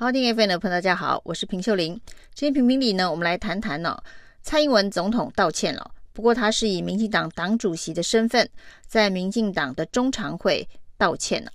好，听 FM 的朋友大家好，我是平秀玲。今天评评理呢，我们来谈谈呢、哦，蔡英文总统道歉了。不过他是以民进党党主席的身份，在民进党的中常会道歉了。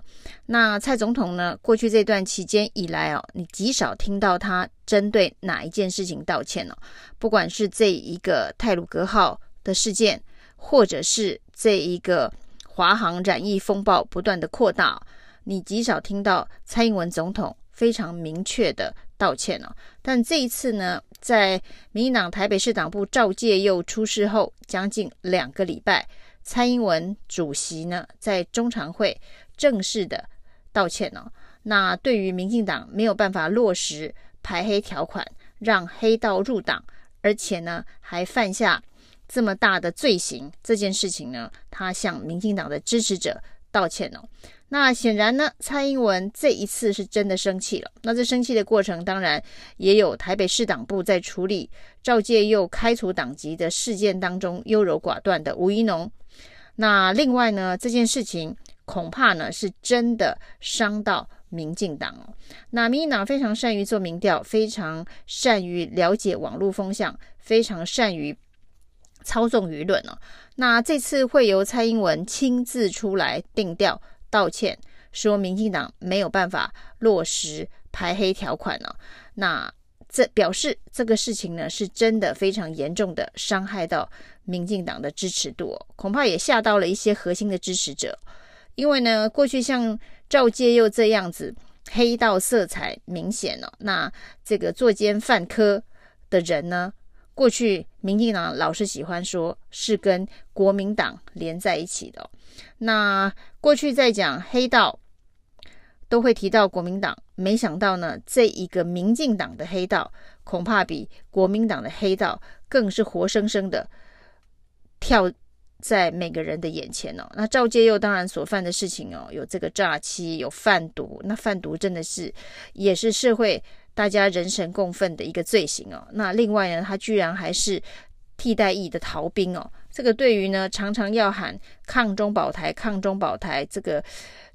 那蔡总统呢，过去这段期间以来哦，你极少听到他针对哪一件事情道歉了。不管是这一个泰鲁格号的事件，或者是这一个华航染疫风暴不断的扩大。你极少听到蔡英文总统非常明确的道歉哦，但这一次呢，在民进党台北市党部赵介佑出事后将近两个礼拜，蔡英文主席呢在中常会正式的道歉哦。那对于民进党没有办法落实排黑条款，让黑道入党，而且呢还犯下这么大的罪行这件事情呢，他向民进党的支持者道歉哦。那显然呢，蔡英文这一次是真的生气了。那这生气的过程，当然也有台北市党部在处理赵介佑开除党籍的事件当中优柔寡断的吴怡农。那另外呢，这件事情恐怕呢是真的伤到民进党哦。那民进党非常善于做民调，非常善于了解网络风向，非常善于操纵舆论哦。那这次会由蔡英文亲自出来定调。道歉说，民进党没有办法落实排黑条款呢、那这表示这个事情呢，是真的非常严重的伤害到民进党的支持度、哦，恐怕也吓到了一些核心的支持者。因为呢，过去像赵介佑这样子黑道色彩明显哦，那这个作奸犯科的人呢，过去民进党老是喜欢说是跟国民党连在一起的、那过去在讲黑道，都会提到国民党，没想到呢，这一个民进党的黑道，恐怕比国民党的黑道更是活生生的跳在每个人的眼前哦。那赵介佑当然所犯的事情哦，有这个诈欺，有贩毒，那贩毒真的是也是社会大家人神共愤的一个罪行哦。那另外呢，他居然还是替代役的逃兵哦。这个对于呢，常常要喊抗中保台、抗中保台，这个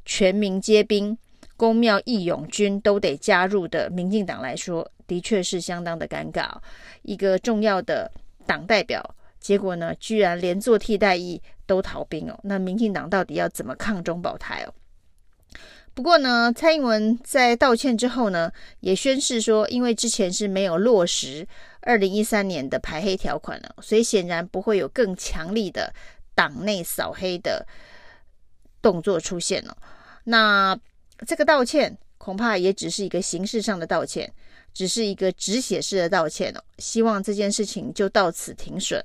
全民皆兵、公庙义勇军都得加入的民进党来说，的确是相当的尴尬。一个重要的党代表，结果呢，居然连做替代役都逃兵哦。那民进党到底要怎么抗中保台哦？不过呢，蔡英文在道歉之后呢，也宣示说，因为之前是没有落实二零一三年的排黑条款了，所以显然不会有更强力的党内扫黑的动作出现了。那这个道歉恐怕也只是一个形式上的道歉，只是一个止血式的道歉哦。希望这件事情就到此停损，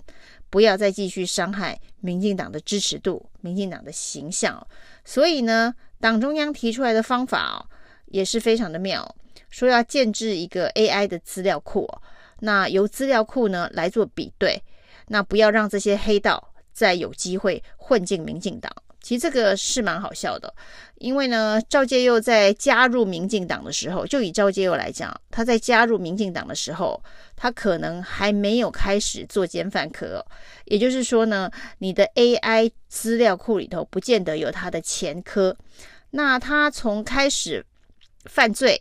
不要再继续伤害民进党的支持度、民进党的形象。所以呢，党中央提出来的方法哦，也是非常的妙，说要建置一个 AI 的资料库，那由资料库呢来做比对，那不要让这些黑道再有机会混进民进党。其实这个是蛮好笑的，因为呢，赵介佑在加入民进党的时候，就以赵介佑来讲，他在加入民进党的时候，他可能还没有开始做奸犯科，也就是说呢，你的 AI 资料库里头不见得有他的前科。那他从开始犯罪，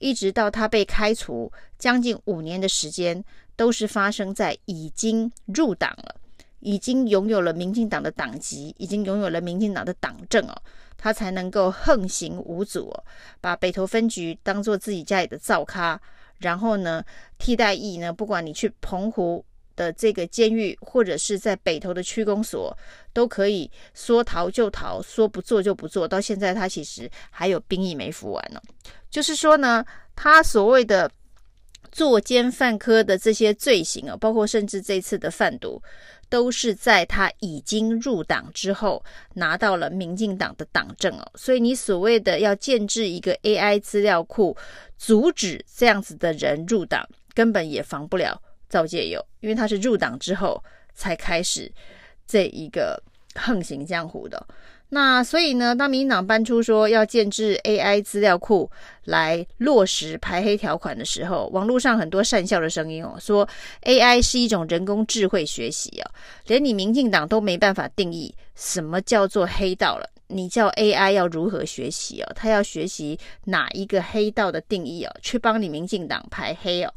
一直到他被开除，将近五年的时间，都是发生在已经入党了。已经拥有了民进党的党籍，已经拥有了民进党的党证哦，他才能够横行无阻哦，把北投分局当做自己家里的灶咖，然后呢，替代役呢，不管你去澎湖的这个监狱，或者是在北投的区公所，都可以说逃就逃，说不做就不做。到现在他其实还有兵役没服完呢，就是说呢，他所谓的作奸犯科的这些罪行啊，包括甚至这次的贩毒。都是在他已经入党之后拿到了民进党的党证哦，所以你所谓的要建置一个 AI 资料库，阻止这样子的人入党，根本也防不了赵介佑，因为他是入党之后才开始这一个横行江湖的。那所以呢，当民进党搬出说要建置 AI 资料库来落实排黑条款的时候，网络上很多善笑的声音哦，说 AI 是一种人工智慧学习啊，连你民进党都没办法定义什么叫做黑道了，你叫 AI 要如何学习哦？他要学习哪一个黑道的定义哦，去帮你民进党排黑哦？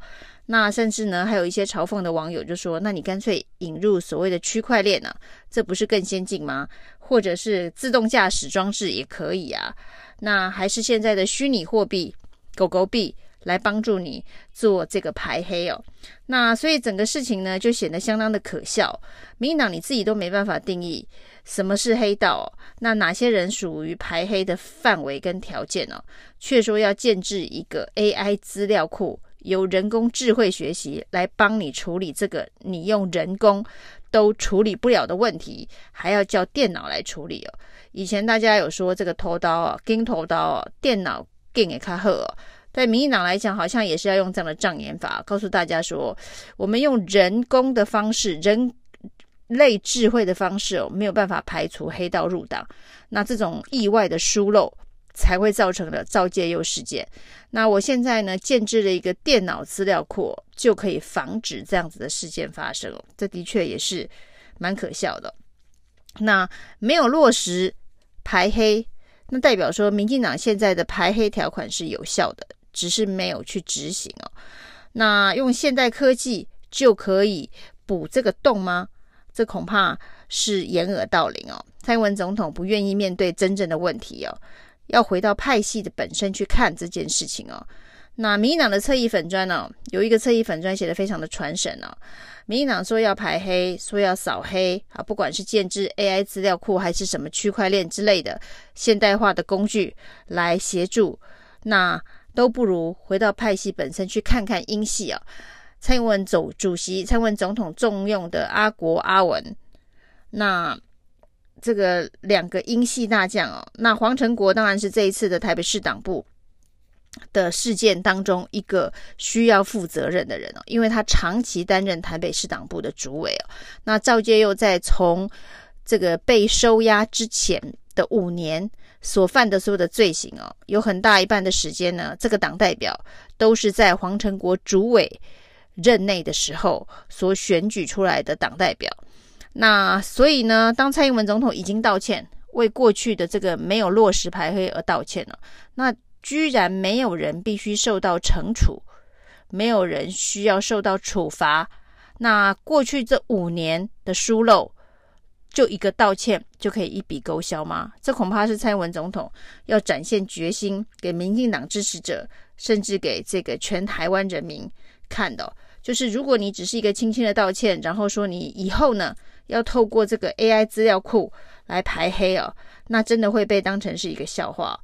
那甚至呢，还有一些嘲讽的网友就说：“那你干脆引入所谓的区块链呢？这不是更先进吗？或者是自动驾驶装置也可以啊？那还是现在的虚拟货币狗狗币来帮助你做这个排黑哦？那所以整个事情呢，就显得相当的可笑。民进党你自己都没办法定义什么是黑道，那哪些人属于排黑的范围跟条件呢？却说要建置一个 AI 资料库。”由人工智慧学习来帮你处理这个你用人工都处理不了的问题，还要叫电脑来处理哦。以前大家有说这个偷刀啊，跟头刀啊，电脑更也卡好。对民进党来讲，好像也是要用这样的障眼法，告诉大家说，我们用人工的方式，人类智慧的方式哦，没有办法排除黑道入党，那这种意外的疏漏。才会造成的赵介佑事件。那我现在呢，建置了一个电脑资料库，就可以防止这样子的事件发生。这的确也是蛮可笑的。那没有落实排黑，那代表说民进党现在的排黑条款是有效的，只是没有去执行哦。那用现代科技就可以补这个洞吗？这恐怕是掩耳盗铃哦。蔡英文总统不愿意面对真正的问题哦。要回到派系的本身去看这件事情哦。那民进党的侧翼粉砖呢，有一个侧翼粉砖写的非常的传神哦。民进党说要排黑，说要扫黑啊，不管是建置 AI 资料库还是什么区块链之类的现代化的工具来协助，那都不如回到派系本身去看看英系啊。蔡英文总主席、蔡英文总统重用的阿国阿文，那。这个两个英系大将哦，那黄成国当然是这一次的台北市党部的事件当中一个需要负责任的人哦，因为他长期担任台北市党部的主委哦。那赵介佑在从这个被收押之前的五年所犯的所有的罪行哦，有很大一半的时间呢，这个党代表都是在黄成国主委任内的时候所选举出来的党代表。那所以呢，当蔡英文总统已经道歉，为过去的这个没有落实排黑而道歉了，那居然没有人必须受到惩处，没有人需要受到处罚，那过去这五年的疏漏，就一个道歉就可以一笔勾销吗？这恐怕是蔡英文总统要展现决心给民进党支持者，甚至给这个全台湾人民看的，就是如果你只是一个轻轻的道歉，然后说你以后呢，要透过这个 AI 资料库来排黑哦，那真的会被当成是一个笑话。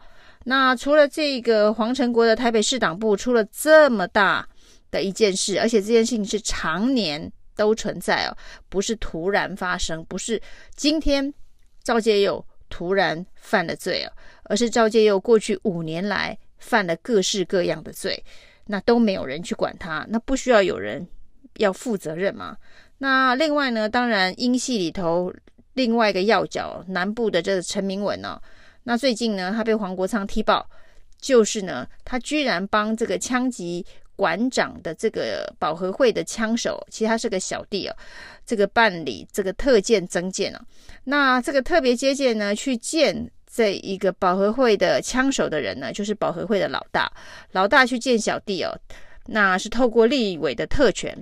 那除了这个黄成国的台北市党部出了这么大的一件事，而且这件事情是常年都存在哦，不是突然发生，不是今天赵介佑突然犯了罪哦，而是赵介佑过去五年来犯了各式各样的罪，那都没有人去管他，那不需要有人要负责任吗？那另外呢，当然英系里头另外一个要角南部的这个陈明文、哦，那最近呢，他被黄国昌踢爆，就是呢，他居然帮这个枪击馆长的这个保和会的枪手，其实他是个小弟哦，这个办理这个特见增建啊，那这个特别接见呢，去见这一个保和会的枪手的人呢，就是保和会的老大，老大去见小弟哦，那是透过立委的特权。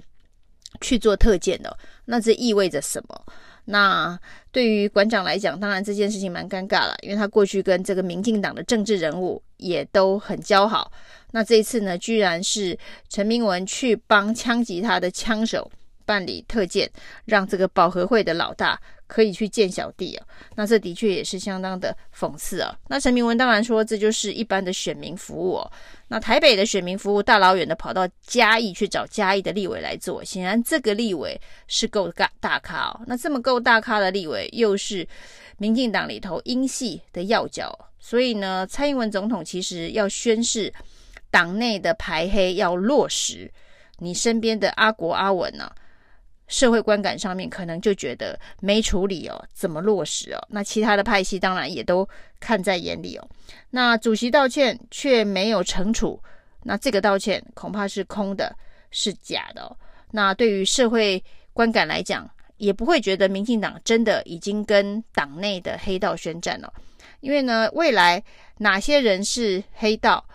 去做特检的，那这意味着什么？那对于馆长来讲，当然这件事情蛮尴尬了，因为他过去跟这个民进党的政治人物也都很交好。那这一次呢，居然是陈明文去帮枪击他的枪手办理特见，让这个保和会的老大。可以去见小弟啊，那这的确也是相当的讽刺啊。那陈明文当然说，这就是一般的选民服务哦。那台北的选民服务大老远的跑到嘉义去找嘉义的立委来做，显然这个立委是够大大咖哦。那这么够大咖的立委，又是民进党里头英系的要角，所以呢，蔡英文总统其实要宣示党内的排黑要落实，你身边的阿国阿文呢、社会观感上面可能就觉得没处理哦，怎么落实哦？那其他的派系当然也都看在眼里哦。那主席道歉却没有惩处，那这个道歉恐怕是空的，是假的哦。那对于社会观感来讲，也不会觉得民进党真的已经跟党内的黑道宣战了，因为呢，未来哪些人是黑道，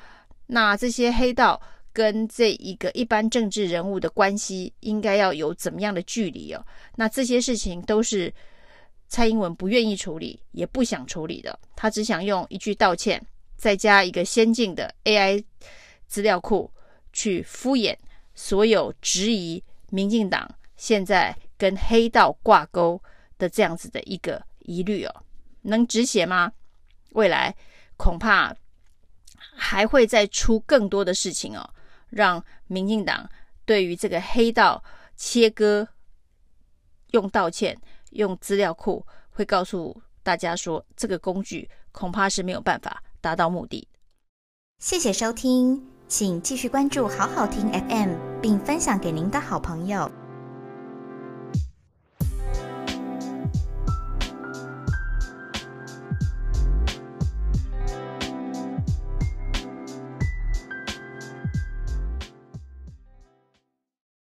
那这些黑道。跟这一个一般政治人物的关系应该要有怎么样的距离哦？那这些事情都是蔡英文不愿意处理，也不想处理的。他只想用一句道歉，再加一个先进的 AI 资料库，去敷衍所有质疑民进党现在跟黑道挂钩的这样子的一个疑虑哦。能止血吗？未来恐怕还会再出更多的事情哦。让民进党对于这个黑道切割，用道歉、用资料库，会告诉大家说，这个工具恐怕是没有办法达到目的。谢谢收听，请继续关注好好听 FM，并分享给您的好朋友。